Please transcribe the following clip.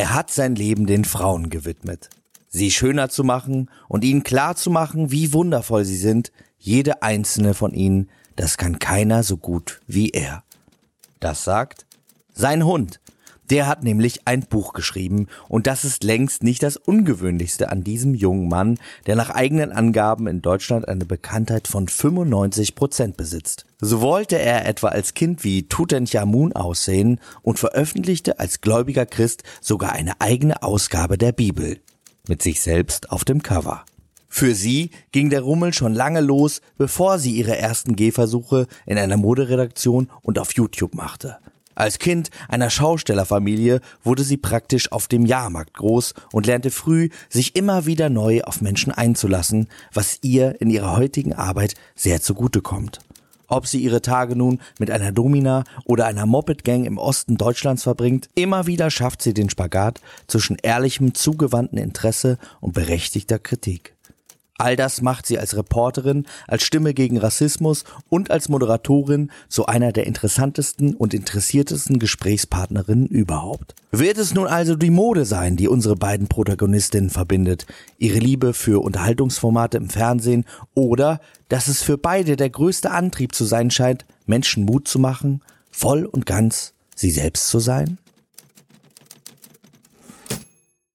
Er hat sein Leben den Frauen gewidmet. Sie schöner zu machen und ihnen klar zu machen, wie wundervoll sie sind, jede einzelne von ihnen, das kann keiner so gut wie er. Das sagt sein Hund. Der hat nämlich ein Buch geschrieben und das ist längst nicht das Ungewöhnlichste an diesem jungen Mann, der nach eigenen Angaben in Deutschland eine Bekanntheit von 95 Prozent besitzt. So wollte er etwa als Kind wie Tutanchamun aussehen und veröffentlichte als gläubiger Christ sogar eine eigene Ausgabe der Bibel. Mit sich selbst auf dem Cover. Für sie ging der Rummel schon lange los, bevor sie ihre ersten Gehversuche in einer Moderedaktion und auf YouTube machte. Als Kind einer Schaustellerfamilie wurde sie praktisch auf dem Jahrmarkt groß und lernte früh, sich immer wieder neu auf Menschen einzulassen, was ihr in ihrer heutigen Arbeit sehr zugute kommt. Ob sie ihre Tage nun mit einer Domina oder einer Moped-Gang im Osten Deutschlands verbringt, immer wieder schafft sie den Spagat zwischen ehrlichem, zugewandten Interesse und berechtigter Kritik. All das macht sie als Reporterin, als Stimme gegen Rassismus und als Moderatorin zu einer der interessantesten und interessiertesten Gesprächspartnerinnen überhaupt. Wird es nun also die Mode sein, die unsere beiden Protagonistinnen verbindet, ihre Liebe für Unterhaltungsformate im Fernsehen oder dass es für beide der größte Antrieb zu sein scheint, Menschen Mut zu machen, voll und ganz sie selbst zu sein?